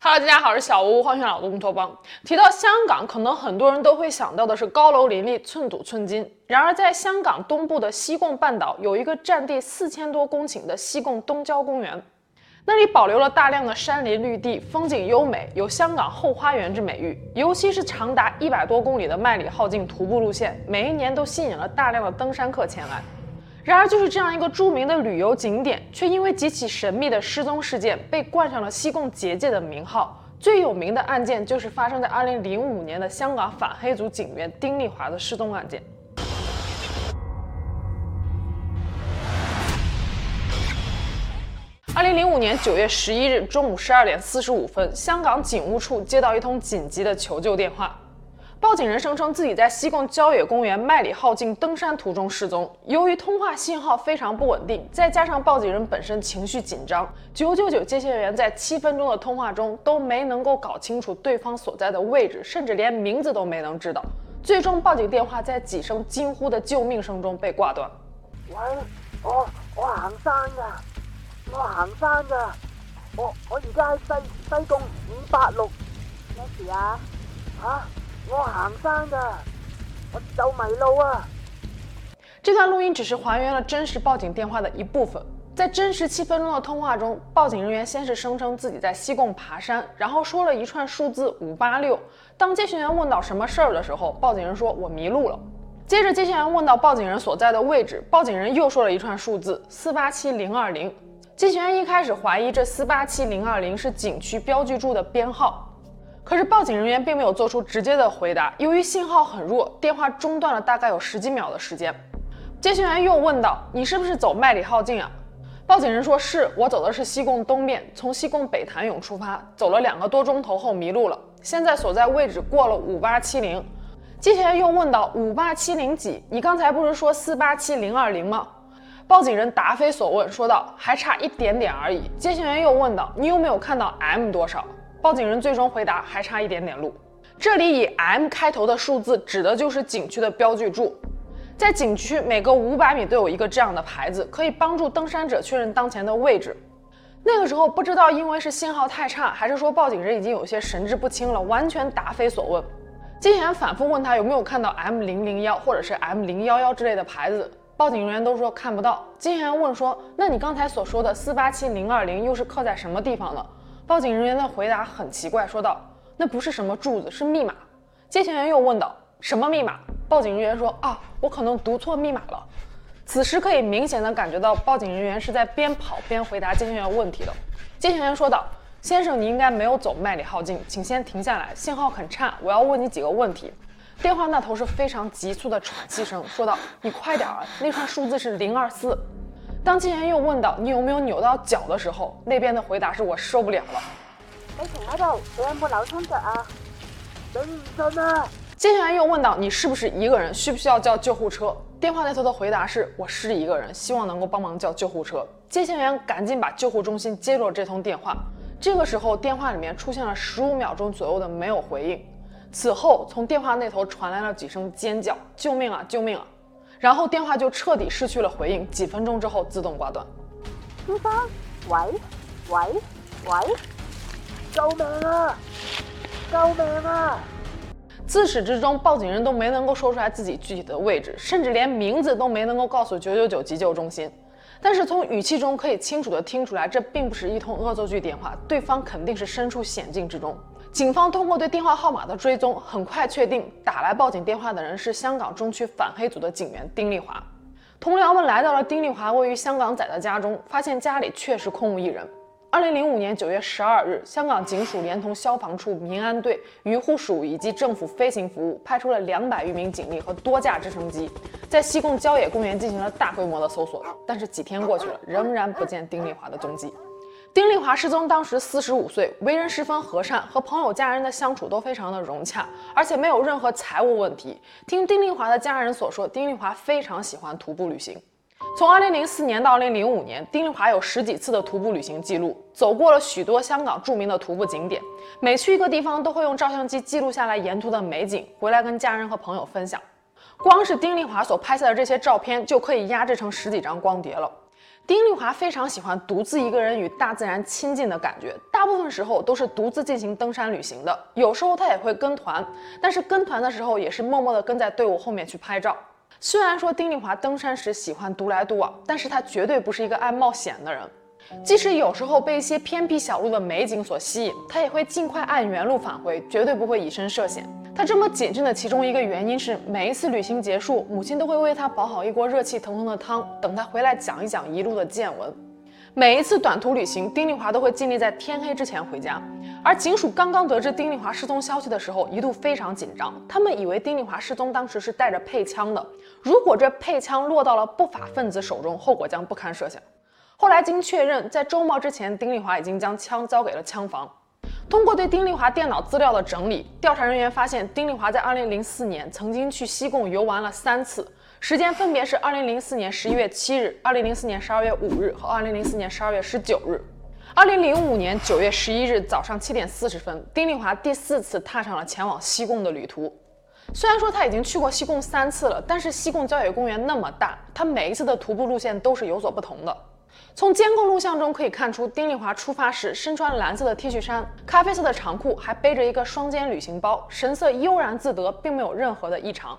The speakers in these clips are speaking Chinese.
Hello，大家好，我是小吴，欢迎来到乌托邦。提到香港，可能很多人都会想到的是高楼林立、寸土寸金。然而，在香港东部的西贡半岛，有一个占地四千多公顷的西贡东郊公园，那里保留了大量的山林绿地，风景优美，有“香港后花园”之美誉。尤其是长达一百多公里的麦理浩径徒步路线，每一年都吸引了大量的登山客前来。然而，就是这样一个著名的旅游景点，却因为几起神秘的失踪事件，被冠上了“西贡结界”的名号。最有名的案件就是发生在2005年的香港反黑组警员丁丽华的失踪案件。2005年9月11日中午十二点四十五分，香港警务处接到一通紧急的求救电话。报警人声称自己在西贡郊野公园麦里浩径登山途中失踪。由于通话信号非常不稳定，再加上报警人本身情绪紧张，九九九接线员在七分钟的通话中都没能够搞清楚对方所在的位置，甚至连名字都没能知道。最终，报警电话在几声惊呼的救命声中被挂断。喂，我我行山噶，我行山噶，我我而家喺西西贡五八六，咩事啊？吓？我行山的，我走迷路啊！这段录音只是还原了真实报警电话的一部分。在真实七分钟的通话中，报警人员先是声称自己在西贡爬山，然后说了一串数字五八六。当接线员问到什么事儿的时候，报警人说：“我迷路了。”接着接线员问到报警人所在的位置，报警人又说了一串数字四八七零二零。接线员一开始怀疑这四八七零二零是景区标记柱的编号。可是报警人员并没有做出直接的回答，由于信号很弱，电话中断了大概有十几秒的时间。接线员又问道：“你是不是走麦里浩径啊？”报警人说：“是，我走的是西贡东面，从西贡北潭涌出发，走了两个多钟头后迷路了，现在所在位置过了五八七零。”接线员又问道：“五八七零几？你刚才不是说四八七零二零吗？”报警人答非所问，说道：“还差一点点而已。”接线员又问道：“你有没有看到 M 多少？”报警人最终回答还差一点点路。这里以 M 开头的数字指的就是景区的标记柱，在景区每隔五百米都有一个这样的牌子，可以帮助登山者确认当前的位置。那个时候不知道因为是信号太差，还是说报警人已经有些神志不清了，完全答非所问。接线员反复问他有没有看到 M 零零幺或者是 M 零幺幺之类的牌子，报警人员都说看不到。接线员问说：“那你刚才所说的四八七零二零又是刻在什么地方呢？”报警人员的回答很奇怪，说道：“那不是什么柱子，是密码。”接线员又问道：“什么密码？”报警人员说：“啊，我可能读错密码了。”此时可以明显的感觉到，报警人员是在边跑边回答接线员问题的。接线员说道：“先生，你应该没有走麦里浩径，请先停下来，信号很差，我要问你几个问题。”电话那头是非常急促的喘气声，说道：“你快点啊，那串数字是零二四。”当接线员又问到你有没有扭到脚的时候，那边的回答是我受不了了。你停喺度，你有冇扭亲脚啊？顶唔顺啊！接线员又问到你是不是一个人，需不需要叫救护车？电话那头的回答是我是一个人，希望能够帮忙叫救护车。接线员赶紧把救护中心接住了这通电话。这个时候电话里面出现了十五秒钟左右的没有回应。此后从电话那头传来了几声尖叫：“救命啊！救命啊！”然后电话就彻底失去了回应，几分钟之后自动挂断。先生，喂喂喂，救命啊！救命啊！自始至终，报警人都没能够说出来自己具体的位置，甚至连名字都没能够告诉九九九急救中心。但是从语气中可以清楚的听出来，这并不是一通恶作剧电话，对方肯定是身处险境之中。警方通过对电话号码的追踪，很快确定打来报警电话的人是香港中区反黑组的警员丁丽华。同僚们来到了丁丽华位于香港仔的家中，发现家里确实空无一人。二零零五年九月十二日，香港警署连同消防处、民安队、渔护署以及政府飞行服务派出了两百余名警力和多架直升机，在西贡郊野公园进行了大规模的搜索。但是几天过去了，仍然不见丁丽华的踪迹。丁丽华失踪当时四十五岁，为人十分和善，和朋友家人的相处都非常的融洽，而且没有任何财务问题。听丁丽华的家人所说，丁丽华非常喜欢徒步旅行。从二零零四年到二零零五年，丁丽华有十几次的徒步旅行记录，走过了许多香港著名的徒步景点。每去一个地方，都会用照相机记录下来沿途的美景，回来跟家人和朋友分享。光是丁丽华所拍下的这些照片，就可以压制成十几张光碟了。丁丽华非常喜欢独自一个人与大自然亲近的感觉，大部分时候都是独自进行登山旅行的。有时候她也会跟团，但是跟团的时候也是默默地跟在队伍后面去拍照。虽然说丁丽华登山时喜欢独来独往，但是她绝对不是一个爱冒险的人。即使有时候被一些偏僻小路的美景所吸引，他也会尽快按原路返回，绝对不会以身涉险。他这么谨慎的其中一个原因是，每一次旅行结束，母亲都会为他煲好一锅热气腾腾的汤，等他回来讲一讲一路的见闻。每一次短途旅行，丁丽华都会尽力在天黑之前回家。而警署刚刚得知丁丽华失踪消息的时候，一度非常紧张，他们以为丁丽华失踪当时是带着配枪的，如果这配枪落到了不法分子手中，后果将不堪设想。后来经确认，在周末之前，丁丽华已经将枪交给了枪房。通过对丁丽华电脑资料的整理，调查人员发现，丁丽华在2004年曾经去西贡游玩了三次，时间分别是2004年11月7日、2004年12月5日和2004年12月19日。2005年9月11日早上7点40分，丁丽华第四次踏上了前往西贡的旅途。虽然说他已经去过西贡三次了，但是西贡郊野公园那么大，他每一次的徒步路线都是有所不同的。从监控录像中可以看出，丁丽华出发时身穿蓝色的 T 恤衫、咖啡色的长裤，还背着一个双肩旅行包，神色悠然自得，并没有任何的异常。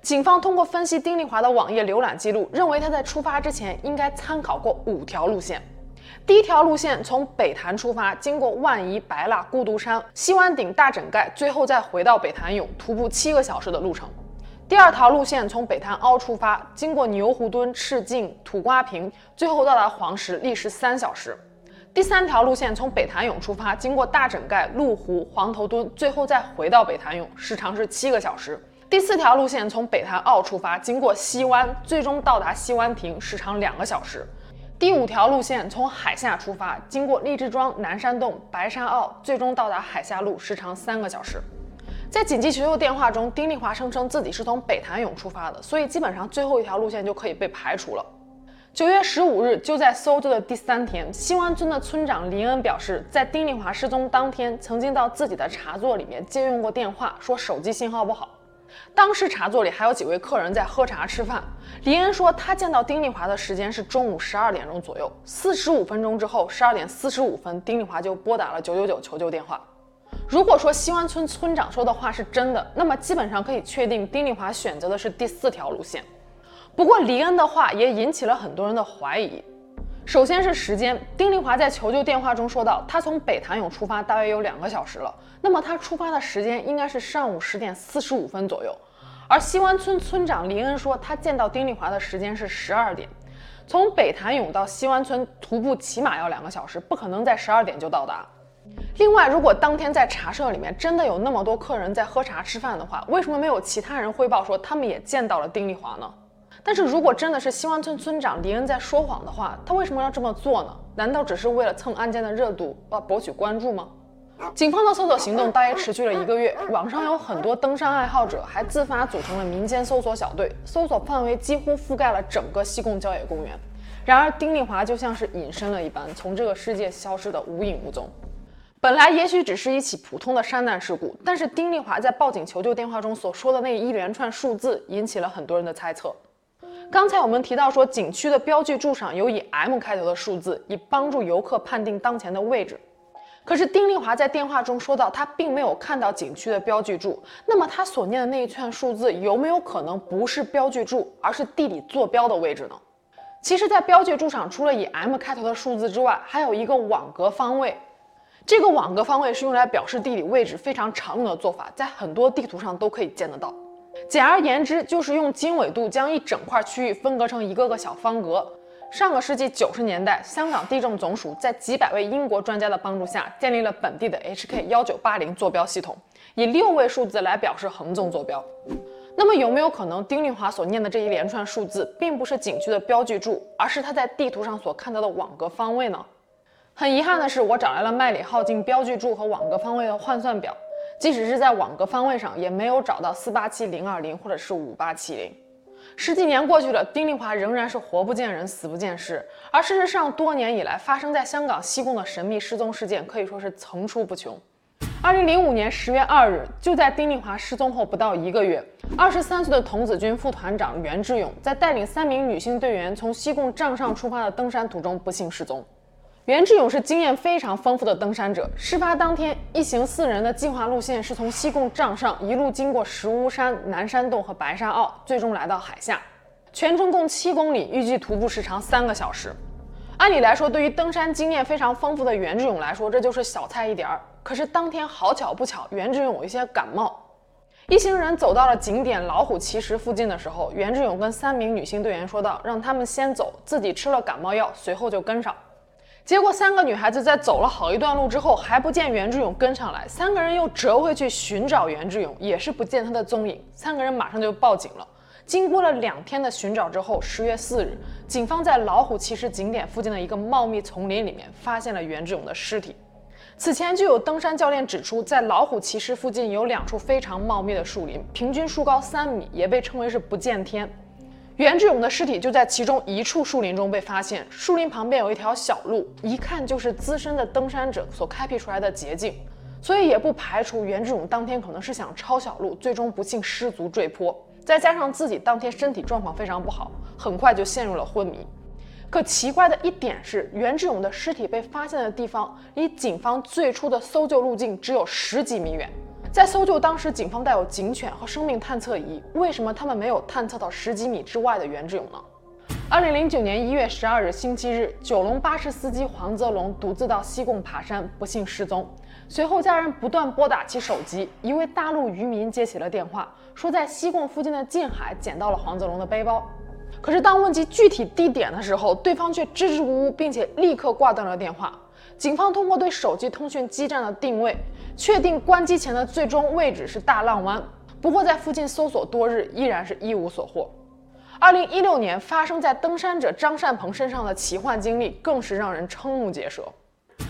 警方通过分析丁丽华的网页浏览记录，认为她在出发之前应该参考过五条路线。第一条路线从北潭出发，经过万宜、白蜡、孤独山、西湾顶、大枕盖，最后再回到北潭涌，徒步七个小时的路程。第二条路线从北潭凹出发，经过牛湖墩、赤径、土瓜坪，最后到达黄石，历时三小时。第三条路线从北潭涌出发，经过大枕盖、鹿湖、黄头墩，最后再回到北潭涌，时长是七个小时。第四条路线从北潭坳出发，经过西湾，最终到达西湾亭，时长两个小时。第五条路线从海下出发，经过荔枝庄、南山洞、白沙坳，最终到达海下路，时长三个小时。在紧急求救电话中，丁丽华声称自己是从北潭涌出发的，所以基本上最后一条路线就可以被排除了。九月十五日，就在搜救的第三天，西湾村的村长林恩表示，在丁丽华失踪当天，曾经到自己的茶座里面借用过电话，说手机信号不好。当时茶座里还有几位客人在喝茶吃饭。林恩说，他见到丁丽华的时间是中午十二点钟左右，四十五分钟之后，十二点四十五分，丁丽华就拨打了九九九求救电话。如果说西湾村村长说的话是真的，那么基本上可以确定丁丽华选择的是第四条路线。不过黎恩的话也引起了很多人的怀疑。首先是时间，丁丽华在求救电话中说到，他从北潭涌出发大约有两个小时了，那么他出发的时间应该是上午十点四十五分左右。而西湾村村长黎恩说，他见到丁丽华的时间是十二点，从北潭涌到西湾村徒步起码要两个小时，不可能在十二点就到达。另外，如果当天在茶社里面真的有那么多客人在喝茶吃饭的话，为什么没有其他人汇报说他们也见到了丁丽华呢？但是如果真的是西湾村村长李恩在说谎的话，他为什么要这么做呢？难道只是为了蹭案件的热度，啊，博取关注吗？警方的搜索行动大约持续了一个月，网上有很多登山爱好者还自发组成了民间搜索小队，搜索范围几乎覆盖了整个西贡郊野公园。然而，丁丽华就像是隐身了一般，从这个世界消失得无影无踪。本来也许只是一起普通的山难事故，但是丁丽华在报警求救电话中所说的那一连串数字，引起了很多人的猜测。刚才我们提到说，景区的标记柱上有以 M 开头的数字，以帮助游客判定当前的位置。可是丁丽华在电话中说到，他并没有看到景区的标记柱。那么他所念的那一串数字，有没有可能不是标记柱，而是地理坐标的位置呢？其实，在标记柱上，除了以 M 开头的数字之外，还有一个网格方位。这个网格方位是用来表示地理位置非常常用的做法，在很多地图上都可以见得到。简而言之，就是用经纬度将一整块区域分割成一个个小方格。上个世纪九十年代，香港地政总署在几百位英国专家的帮助下，建立了本地的 HK 幺九八零坐标系统，以六位数字来表示横纵坐标。那么有没有可能，丁丽华所念的这一连串数字，并不是景区的标记柱，而是他在地图上所看到的网格方位呢？很遗憾的是，我找来了麦理浩径标记柱和网格方位的换算表，即使是在网格方位上，也没有找到四八七零二零或者是五八七零。十几年过去了，丁丽华仍然是活不见人，死不见尸。而事实上，多年以来发生在香港西贡的神秘失踪事件可以说是层出不穷。二零零五年十月二日，就在丁丽华失踪后不到一个月，二十三岁的童子军副团长袁志勇在带领三名女性队员从西贡帐上出发的登山途中不幸失踪。袁志勇是经验非常丰富的登山者。事发当天，一行四人的计划路线是从西贡帐上一路经过石屋山、南山洞和白沙坳，最终来到海下。全程共七公里，预计徒步时长三个小时。按理来说，对于登山经验非常丰富的袁志勇来说，这就是小菜一碟儿。可是当天好巧不巧，袁志勇有一些感冒。一行人走到了景点老虎奇石附近的时候，袁志勇跟三名女性队员说道：“让他们先走，自己吃了感冒药，随后就跟上。”结果三个女孩子在走了好一段路之后，还不见袁志勇跟上来，三个人又折回去寻找袁志勇，也是不见他的踪影。三个人马上就报警了。经过了两天的寻找之后，十月四日，警方在老虎骑石景点附近的一个茂密丛林里面发现了袁志勇的尸体。此前就有登山教练指出，在老虎骑石附近有两处非常茂密的树林，平均树高三米，也被称为是不见天。袁志勇的尸体就在其中一处树林中被发现，树林旁边有一条小路，一看就是资深的登山者所开辟出来的捷径，所以也不排除袁志勇当天可能是想抄小路，最终不幸失足坠坡。再加上自己当天身体状况非常不好，很快就陷入了昏迷。可奇怪的一点是，袁志勇的尸体被发现的地方离警方最初的搜救路径只有十几米远。在搜救当时，警方带有警犬和生命探测仪，为什么他们没有探测到十几米之外的袁志勇呢？二零零九年一月十二日星期日，九龙巴士司机黄泽龙独自到西贡爬山，不幸失踪。随后，家人不断拨打其手机，一位大陆渔民接起了电话，说在西贡附近的近海捡到了黄泽龙的背包。可是当问及具体地点的时候，对方却支支吾吾，并且立刻挂断了电话。警方通过对手机通讯基站的定位，确定关机前的最终位置是大浪湾。不过在附近搜索多日，依然是一无所获。二零一六年发生在登山者张善鹏身上的奇幻经历，更是让人瞠目结舌。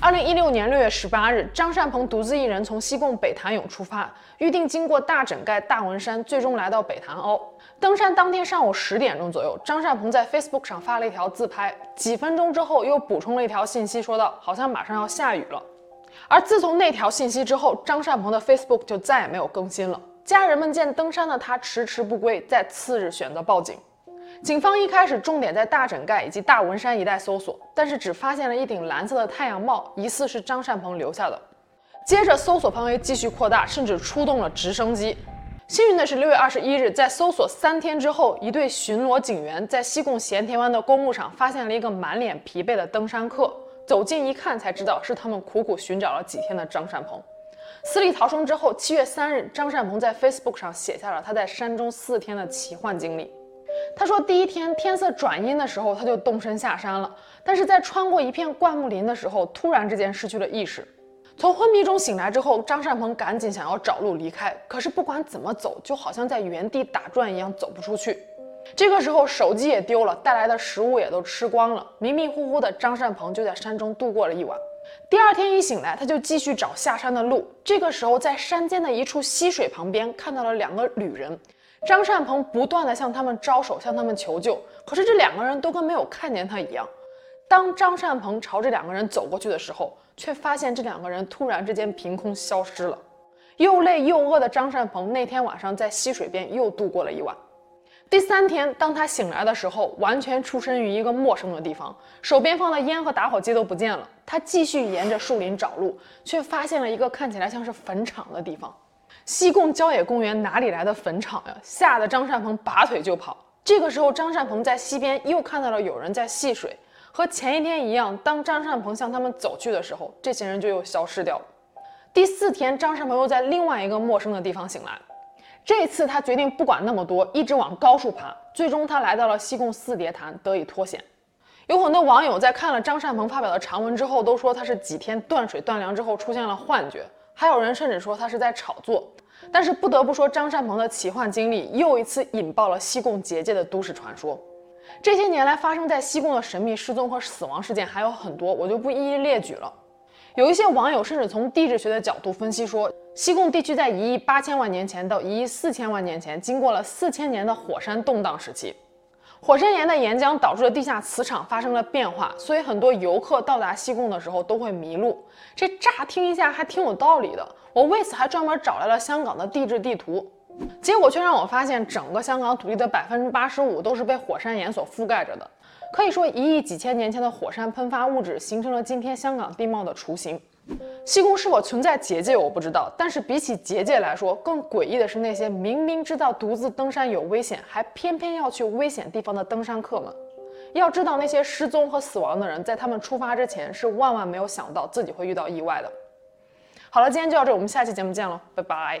二零一六年六月十八日，张善鹏独自一人从西贡北潭涌出发，预定经过大枕盖、大文山，最终来到北潭凹。登山当天上午十点钟左右，张善鹏在 Facebook 上发了一条自拍，几分钟之后又补充了一条信息，说道：“好像马上要下雨了。”而自从那条信息之后，张善鹏的 Facebook 就再也没有更新了。家人们见登山的他迟迟不归，在次日选择报警。警方一开始重点在大枕盖以及大文山一带搜索，但是只发现了一顶蓝色的太阳帽，疑似是张善鹏留下的。接着搜索范围继续扩大，甚至出动了直升机。幸运的是，六月二十一日，在搜索三天之后，一队巡逻警员在西贡咸田湾的公路上发现了一个满脸疲惫的登山客。走近一看，才知道是他们苦苦寻找了几天的张善鹏。死里逃生之后，七月三日，张善鹏在 Facebook 上写下了他在山中四天的奇幻经历。他说，第一天天色转阴的时候，他就动身下山了。但是在穿过一片灌木林的时候，突然之间失去了意识。从昏迷中醒来之后，张善鹏赶紧想要找路离开，可是不管怎么走，就好像在原地打转一样，走不出去。这个时候，手机也丢了，带来的食物也都吃光了。迷迷糊糊的张善鹏就在山中度过了一晚。第二天一醒来，他就继续找下山的路。这个时候，在山间的一处溪水旁边，看到了两个旅人。张善鹏不断地向他们招手，向他们求救，可是这两个人都跟没有看见他一样。当张善鹏朝这两个人走过去的时候，却发现这两个人突然之间凭空消失了。又累又饿的张善鹏那天晚上在溪水边又度过了一晚。第三天，当他醒来的时候，完全出身于一个陌生的地方，手边放的烟和打火机都不见了。他继续沿着树林找路，却发现了一个看起来像是坟场的地方。西贡郊野公园哪里来的坟场呀？吓得张善鹏拔腿就跑。这个时候，张善鹏在溪边又看到了有人在戏水，和前一天一样。当张善鹏向他们走去的时候，这些人就又消失掉了。第四天，张善鹏又在另外一个陌生的地方醒来。这次他决定不管那么多，一直往高处爬。最终，他来到了西贡四叠潭，得以脱险。有很多网友在看了张善鹏发表的长文之后，都说他是几天断水断粮之后出现了幻觉。还有人甚至说他是在炒作，但是不得不说，张善鹏的奇幻经历又一次引爆了西贡结界的都市传说。这些年来发生在西贡的神秘失踪和死亡事件还有很多，我就不一一列举了。有一些网友甚至从地质学的角度分析说，西贡地区在一亿八千万年前到一亿四千万年前经过了四千年的火山动荡时期。火山岩的岩浆导致的地下磁场发生了变化，所以很多游客到达西贡的时候都会迷路。这乍听一下还挺有道理的，我为此还专门找来了香港的地质地图，结果却让我发现整个香港土地的百分之八十五都是被火山岩所覆盖着的。可以说，一亿几千年前的火山喷发物质形成了今天香港地貌的雏形。西贡是否存在结界，我不知道。但是比起结界来说，更诡异的是那些明明知道独自登山有危险，还偏偏要去危险地方的登山客们。要知道，那些失踪和死亡的人，在他们出发之前是万万没有想到自己会遇到意外的。好了，今天就到这，我们下期节目见了，拜拜。